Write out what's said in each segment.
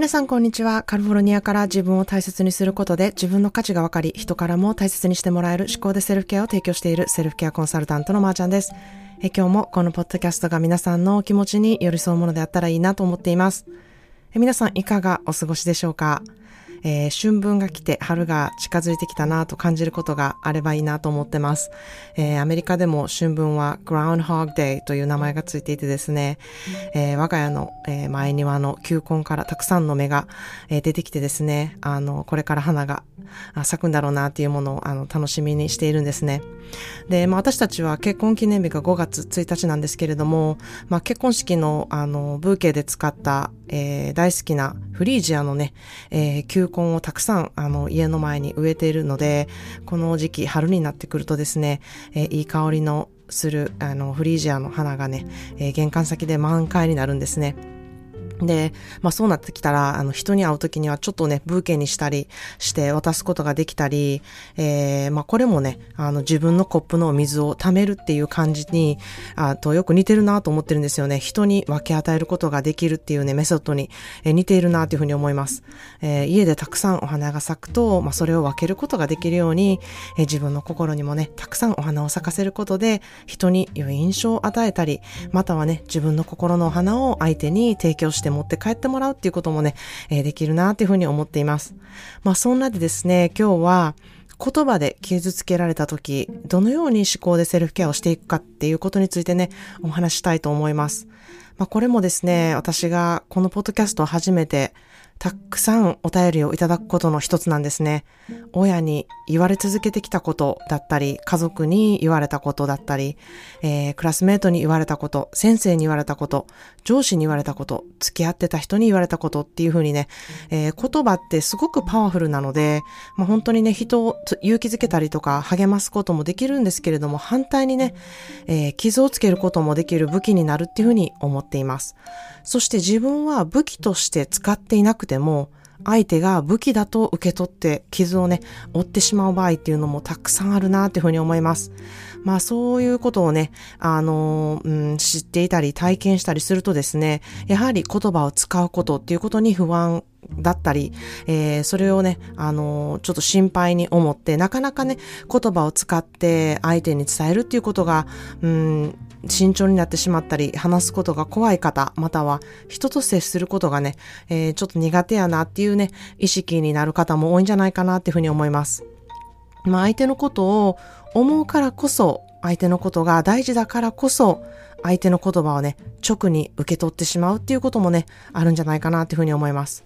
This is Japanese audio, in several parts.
皆さんこんにちは。カリフォルニアから自分を大切にすることで自分の価値が分かり、人からも大切にしてもらえる思考でセルフケアを提供しているセルフケアコンサルタントのまーちゃんです。え今日もこのポッドキャストが皆さんの気持ちに寄り添うものであったらいいなと思っています。え皆さんいかがお過ごしでしょうか？えー、春分が来て春が近づいてきたなと感じることがあればいいなと思ってます。えー、アメリカでも春分は Groundhog Day という名前がついていてですね、えー、我が家の、え前庭の球根からたくさんの芽が、え出てきてですね、あの、これから花が咲くんだろうなっていうものをあの楽しみにしているんですね。で、まあ私たちは結婚記念日が5月1日なんですけれども、まあ結婚式のあのブーケで使った、え大好きなフリージアのね、え球根をたくさん、あの、家の前に植えているので、この時期、春になってくるとですね、えー、いい香りのする、あの、フリージアの花がね、えー、玄関先で満開になるんですね。で、まあそうなってきたら、あの人に会うときにはちょっとね、ブーケにしたりして渡すことができたり、えー、まあこれもね、あの自分のコップの水を貯めるっていう感じに、あとよく似てるなと思ってるんですよね。人に分け与えることができるっていうね、メソッドに、えー、似ているなというふうに思います。えー、家でたくさんお花が咲くと、まあそれを分けることができるように、えー、自分の心にもね、たくさんお花を咲かせることで、人に良い印象を与えたり、またはね、自分の心のお花を相手に提供して持って帰ってもらうっていうこともね、えー、できるなっていうふうに思っています。まあそんなでですね、今日は言葉で傷つけられた時、どのように思考でセルフケアをしていくかっていうことについてね、お話したいと思います。まあこれもですね、私がこのポッドキャストを初めてたくさんお便りをいただくことの一つなんですね。親に言われ続けてきたことだったり、家族に言われたことだったり、えー、クラスメートに言われたこと、先生に言われたこと、上司に言われたこと、付き合ってた人に言われたことっていうふうにね、えー、言葉ってすごくパワフルなので、まあ、本当にね、人を勇気づけたりとか励ますこともできるんですけれども、反対にね、えー、傷をつけることもできる武器になるっていうふうに思っています。そして自分は武器として使っていなくても、相手が武器だと受け取って傷をね、負ってしまう場合っていうのもたくさんあるなっていうふうに思います。まあそういうことをね、あの、うん、知っていたり体験したりするとですね、やはり言葉を使うことっていうことに不安だったり、えー、それをね、あのー、ちょっと心配に思って、なかなかね、言葉を使って相手に伝えるっていうことが、うん、慎重になってしまったり、話すことが怖い方、または人と接することがね、えー、ちょっと苦手やなっていうね、意識になる方も多いんじゃないかなっていうふうに思います。まあ相手のことを思うからこそ、相手のことが大事だからこそ、相手の言葉をね、直に受け取ってしまうっていうこともね、あるんじゃないかなっていうふうに思います。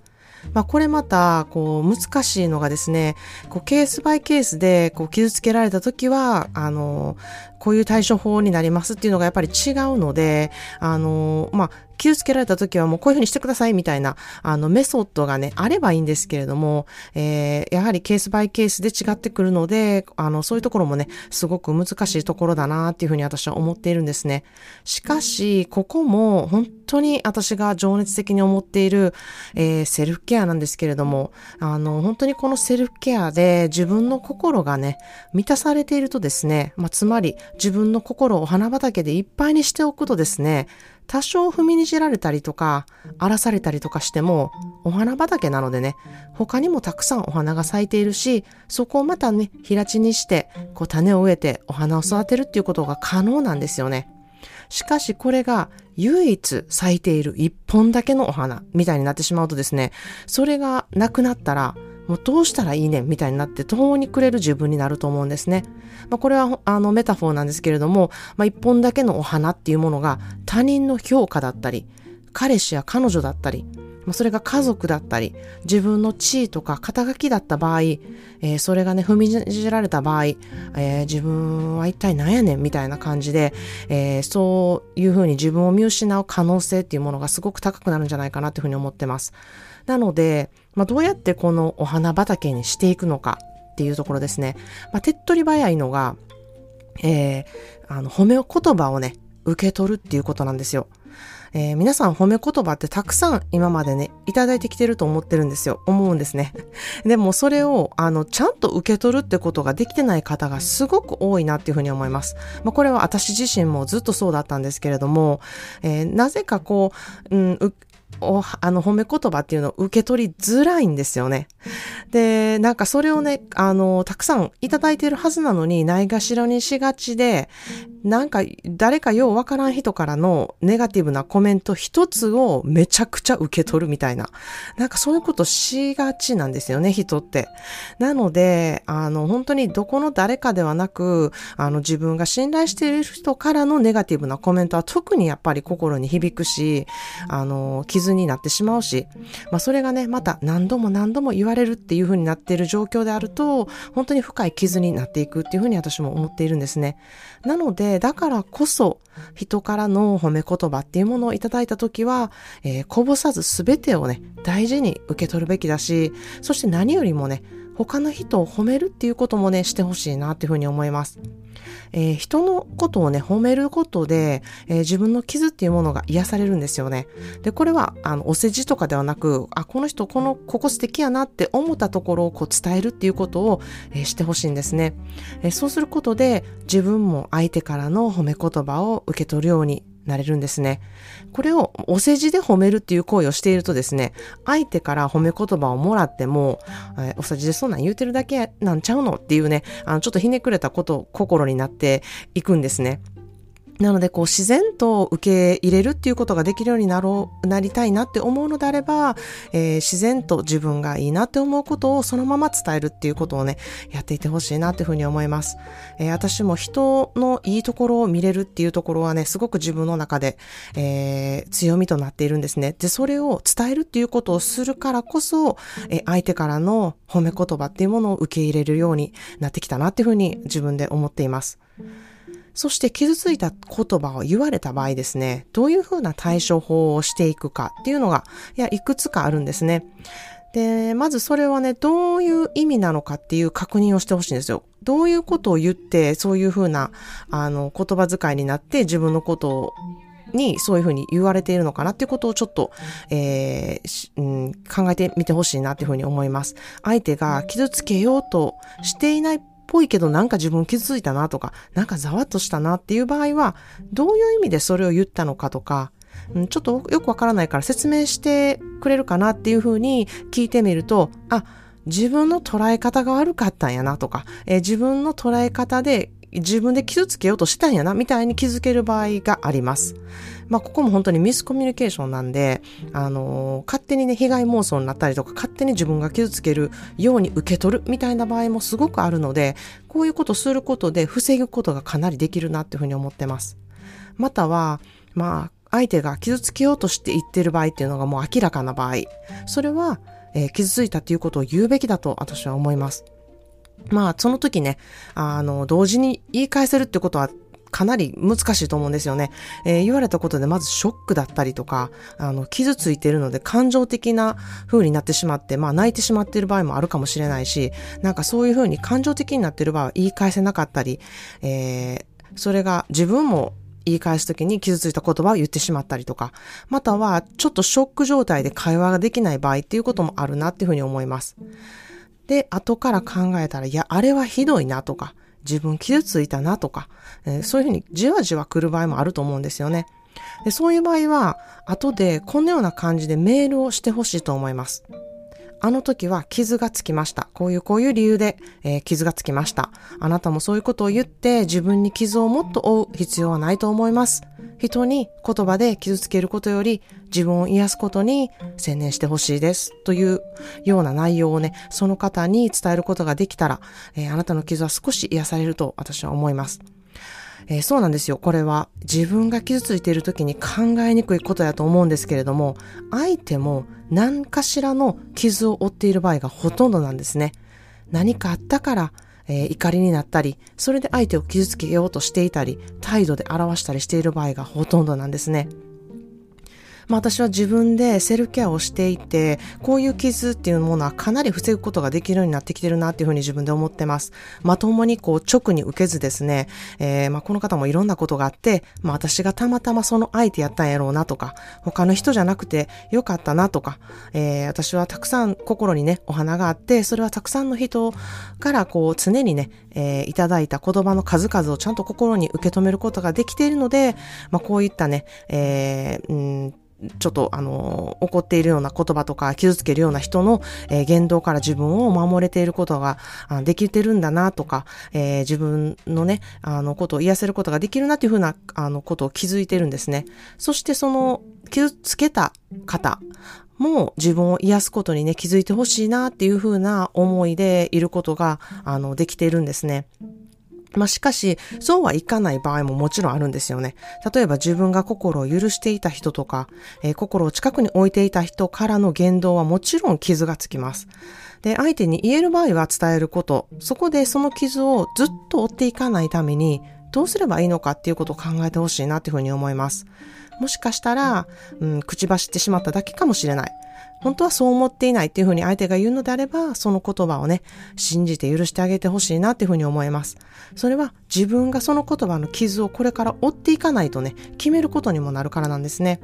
まあ、これまた、こう、難しいのがですね、こう、ケースバイケースで、こう、傷つけられた時は、あの、こういう対処法になりますっていうのがやっぱり違うので、あの、まあ、傷つけられた時はもうこういうふうにしてくださいみたいな、あの、メソッドがね、あればいいんですけれども、えー、やはりケースバイケースで違ってくるので、あの、そういうところもね、すごく難しいところだなっていうふうに私は思っているんですね。しかし、ここも本当に私が情熱的に思っている、えー、セルフケアなんですけれども、あの、本当にこのセルフケアで自分の心がね、満たされているとですね、まあ、つまり自分の心をお花畑でいっぱいにしておくとですね、多少踏みにじられたりとか、荒らされたりとかしても、お花畑なのでね、他にもたくさんお花が咲いているし、そこをまたね、平地にして、こう種を植えてお花を育てるっていうことが可能なんですよね。しかしこれが唯一咲いている一本だけのお花みたいになってしまうとですね、それがなくなったら、もうどうしたらいいねみたいになって途方に暮れる自分になると思うんですね。まあ、これはあのメタフォーなんですけれども、まあ、一本だけのお花っていうものが他人の評価だったり、彼氏や彼女だったり、まあ、それが家族だったり、自分の地位とか肩書きだった場合、えー、それがね、踏みにじられた場合、えー、自分は一体何やねんみたいな感じで、えー、そういうふうに自分を見失う可能性っていうものがすごく高くなるんじゃないかなというふうに思ってます。なので、まあ、どうやってこのお花畑にしていくのかっていうところですね。まあ、手っ取り早いのが、えー、あの、褒め言葉をね、受け取るっていうことなんですよ。えー、皆さん褒め言葉ってたくさん今までね、いただいてきてると思ってるんですよ。思うんですね。でもそれを、あの、ちゃんと受け取るってことができてない方がすごく多いなっていうふうに思います。まあ、これは私自身もずっとそうだったんですけれども、えー、なぜかこう、うん、お、あの、褒め言葉っていうのを受け取りづらいんですよね。で、なんかそれをね、あの、たくさんいただいてるはずなのに、ないがしろにしがちで、なんか誰かようわからん人からのネガティブなコメント一つをめちゃくちゃ受け取るみたいな。なんかそういうことしがちなんですよね、人って。なので、あの、本当にどこの誰かではなく、あの、自分が信頼している人からのネガティブなコメントは特にやっぱり心に響くし、あの、傷になってしまうし、まあそれがね、また何度も何度も言われるっていう風になっている状況であると、本当に深い傷になっていくっていう風に私も思っているんですね。なのでで、だからこそ、人からの褒め言葉っていうものをいただいたときは、えー、こぼさず全てをね、大事に受け取るべきだし、そして何よりもね、他の人を褒めるっていうこともね、してほしいなっていうふうに思います。えー、人のことをね、褒めることで、えー、自分の傷っていうものが癒されるんですよね。で、これは、あの、お世辞とかではなく、あ、この人、この、ここ素敵やなって思ったところをこう伝えるっていうことを、えー、してほしいんですね。えそうすることで、自分も相手からの褒め言葉を受け取るようになれるんですね。これをお世辞で褒めるっていう行為をしているとですね、相手から褒め言葉をもらっても、えー、お世辞でそんなん言うてるだけなんちゃうのっていうね、あの、ちょっとひねくれたこと、心になっていくんですね。なので、こう、自然と受け入れるっていうことができるようになろう、なりたいなって思うのであれば、えー、自然と自分がいいなって思うことをそのまま伝えるっていうことをね、やっていてほしいなっていうふうに思います。えー、私も人のいいところを見れるっていうところはね、すごく自分の中で、えー、強みとなっているんですね。で、それを伝えるっていうことをするからこそ、え相手からの褒め言葉っていうものを受け入れるようになってきたなっていうふうに自分で思っています。そして傷ついた言葉を言われた場合ですね、どういうふうな対処法をしていくかっていうのが、いや、いくつかあるんですね。で、まずそれはね、どういう意味なのかっていう確認をしてほしいんですよ。どういうことを言って、そういうふうな、あの、言葉遣いになって自分のことをにそういうふうに言われているのかなっていうことをちょっと、えーうん、考えてみてほしいなっていうふうに思います。相手が傷つけようとしていないぽいけどなんか自分傷ついたなとか、なんかざわっとしたなっていう場合は、どういう意味でそれを言ったのかとか、ちょっとよくわからないから説明してくれるかなっていうふうに聞いてみると、あ、自分の捉え方が悪かったんやなとか、え、自分の捉え方で自分で傷つけようとしたんやな、みたいに気づける場合があります。まあ、ここも本当にミスコミュニケーションなんで、あのー、勝手にね、被害妄想になったりとか、勝手に自分が傷つけるように受け取るみたいな場合もすごくあるので、こういうことすることで防ぐことがかなりできるなっていうふうに思ってます。または、まあ、相手が傷つけようとして言ってる場合っていうのがもう明らかな場合、それは、えー、傷ついたっていうことを言うべきだと私は思います。まあ、その時ね、あの、同時に言い返せるってことはかなり難しいと思うんですよね。えー、言われたことでまずショックだったりとか、あの、傷ついてるので感情的な風になってしまって、まあ泣いてしまっている場合もあるかもしれないし、なんかそういう風に感情的になってる場合は言い返せなかったり、えー、それが自分も言い返すときに傷ついた言葉を言ってしまったりとか、またはちょっとショック状態で会話ができない場合っていうこともあるなっていうふうに思います。で、後から考えたら、いや、あれはひどいなとか、自分傷ついたなとか、えー、そういうふうにじわじわ来る場合もあると思うんですよね。でそういう場合は、後でこのような感じでメールをしてほしいと思います。あの時は傷がつきました。こういうこういう理由で、えー、傷がつきました。あなたもそういうことを言って自分に傷をもっと負う必要はないと思います。人に言葉で傷つけることより自分を癒すことに専念してほしいです。というような内容をね、その方に伝えることができたら、えー、あなたの傷は少し癒されると私は思います。えー、そうなんですよ。これは自分が傷ついている時に考えにくいことやと思うんですけれども、相手も何かしらの傷を負っている場合がほとんどなんですね。何かあったから、えー、怒りになったり、それで相手を傷つけようとしていたり、態度で表したりしている場合がほとんどなんですね。まあ私は自分でセルケアをしていて、こういう傷っていうものはかなり防ぐことができるようになってきてるなっていうふうに自分で思ってます。まともにこう直に受けずですね、えー、まあこの方もいろんなことがあって、まあ私がたまたまその相手やったんやろうなとか、他の人じゃなくてよかったなとか、えー、私はたくさん心にね、お花があって、それはたくさんの人からこう常にね、えー、いただいた言葉の数々をちゃんと心に受け止めることができているので、まあ、こういったね、えー、うんちょっと、あの、怒っているような言葉とか傷つけるような人の、えー、言動から自分を守れていることができてるんだなとか、えー、自分のね、あの、ことを癒せることができるなっていうふうな、あの、ことを気づいてるんですね。そしてその、傷つけた方も自分を癒すことにね、気づいてほしいなっていうふうな思いでいることが、あの、できているんですね。まあ、しかし、そうはいかない場合ももちろんあるんですよね。例えば自分が心を許していた人とか、えー、心を近くに置いていた人からの言動はもちろん傷がつきます。で、相手に言える場合は伝えること、そこでその傷をずっと追っていかないために、どうすればいいのかっていうことを考えてほしいなっていうふうに思います。もしかしたら、うん、口走ってしまっただけかもしれない。本当はそう思っていないっていうふうに相手が言うのであれば、その言葉をね、信じて許してあげてほしいなっていうふうに思います。それは自分がその言葉の傷をこれから追っていかないとね、決めることにもなるからなんですね。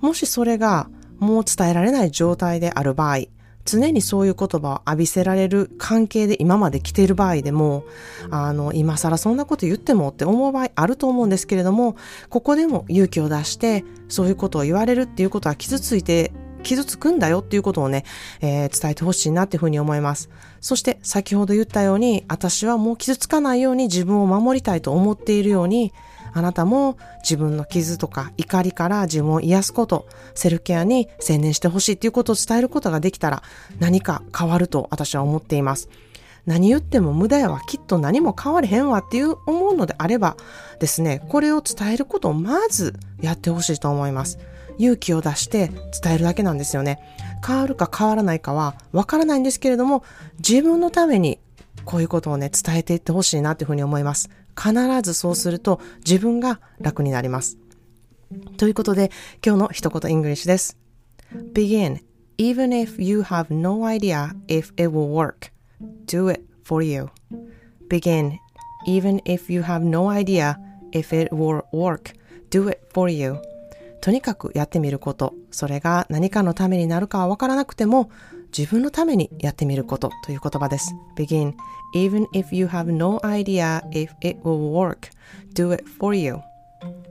もしそれがもう伝えられない状態である場合、常にそういう言葉を浴びせられる関係で今まで来ている場合でも、あの、今更そんなこと言ってもって思う場合あると思うんですけれども、ここでも勇気を出して、そういうことを言われるっていうことは傷ついて傷つくんだよっていうことをね、えー、伝えてほしいなっていうふうに思います。そして先ほど言ったように、私はもう傷つかないように自分を守りたいと思っているように、あなたも自分の傷とか怒りから自分を癒すこと、セルフケアに専念してほしいっていうことを伝えることができたら何か変わると私は思っています。何言っても無駄やわ、きっと何も変われへんわっていう思うのであればですね、これを伝えることをまずやってほしいと思います。勇気を出して伝えるだけなんですよね。変わるか変わらないかはわからないんですけれども、自分のためにこういうことをね、伝えていってほしいなというふうに思います。必ずそうすると自分が楽になります。ということで、今日の一言イングリッシュです。begin even if you have no idea if it will work. Do it for you. begin even if you have no idea if it will work. Do it for you. とにかくやってみること、それが何かのためになるかはわからなくても、自分のためにやってみることという言葉です。begin, even if you have no idea if it will work, do it for you.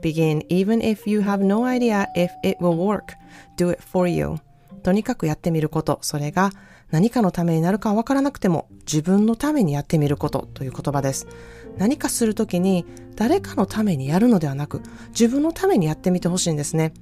begin, even if you have no idea if it will work, do it for you. とにかくやってみること、それが何かのためになるかわからなくても自分のためにやってみることという言葉です。何かするときに誰かのためにやるのではなく自分のためにやってみてほしいんですね。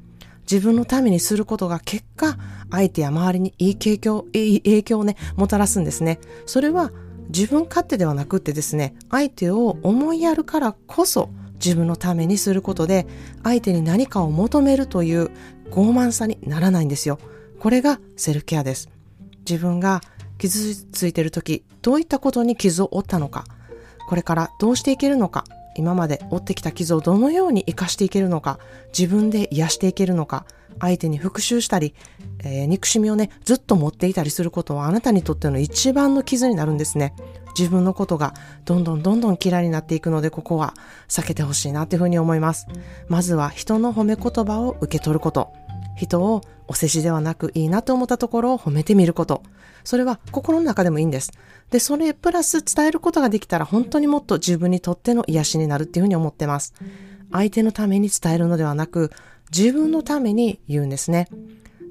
自分のためにすることが結果相手や周りにいい影響、いい影響をね、もたらすんですね。それは自分勝手ではなくってですね、相手を思いやるからこそ自分のためにすることで相手に何かを求めるという傲慢さにならないんですよ。これがセルフケアです。自分が傷ついてる時、どういったことに傷を負ったのか、これからどうしていけるのか、今まで負ってきた傷をどのように活かしていけるのか、自分で癒していけるのか、相手に復讐したり、えー、憎しみをね、ずっと持っていたりすることはあなたにとっての一番の傷になるんですね。自分のことがどんどんどんどん嫌いになっていくので、ここは避けてほしいなというふうに思います。まずは人の褒め言葉を受け取ること。人をお世辞ではなくいいなと思ったところを褒めてみること。それは心の中でもいいんです。で、それプラス伝えることができたら本当にもっと自分にとっての癒しになるっていうふうに思ってます。相手のために伝えるのではなく、自分のために言うんですね。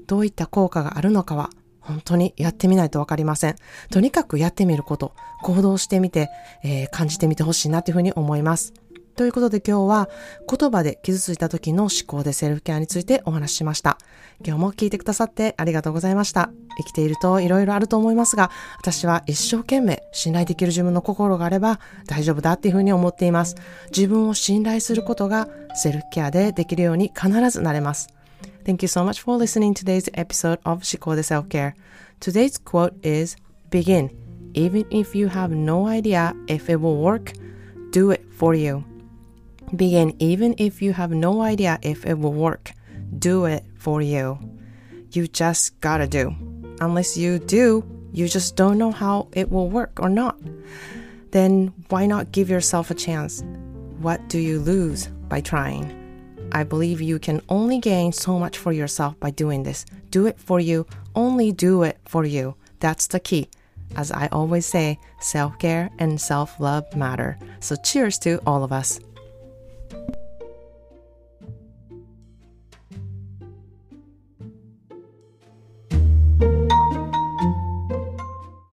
どういった効果があるのかは本当にやってみないとわかりません。とにかくやってみること、行動してみて、えー、感じてみてほしいなというふうに思います。ということで今日は言葉で傷ついた時の思考でセルフケアについてお話ししました。今日も聞いてくださってありがとうございました。生きていると色々あると思いますが、私は一生懸命信頼できる自分の心があれば大丈夫だっていうふうに思っています。自分を信頼することがセルフケアでできるように必ずなれます。Thank you so much for listening to today's episode of 思考で Self-Care. Today's quote is Begin. Even if you have no idea if it will work, do it for you. Begin even if you have no idea if it will work. Do it for you. You just gotta do. Unless you do, you just don't know how it will work or not. Then why not give yourself a chance? What do you lose by trying? I believe you can only gain so much for yourself by doing this. Do it for you. Only do it for you. That's the key. As I always say, self care and self love matter. So cheers to all of us.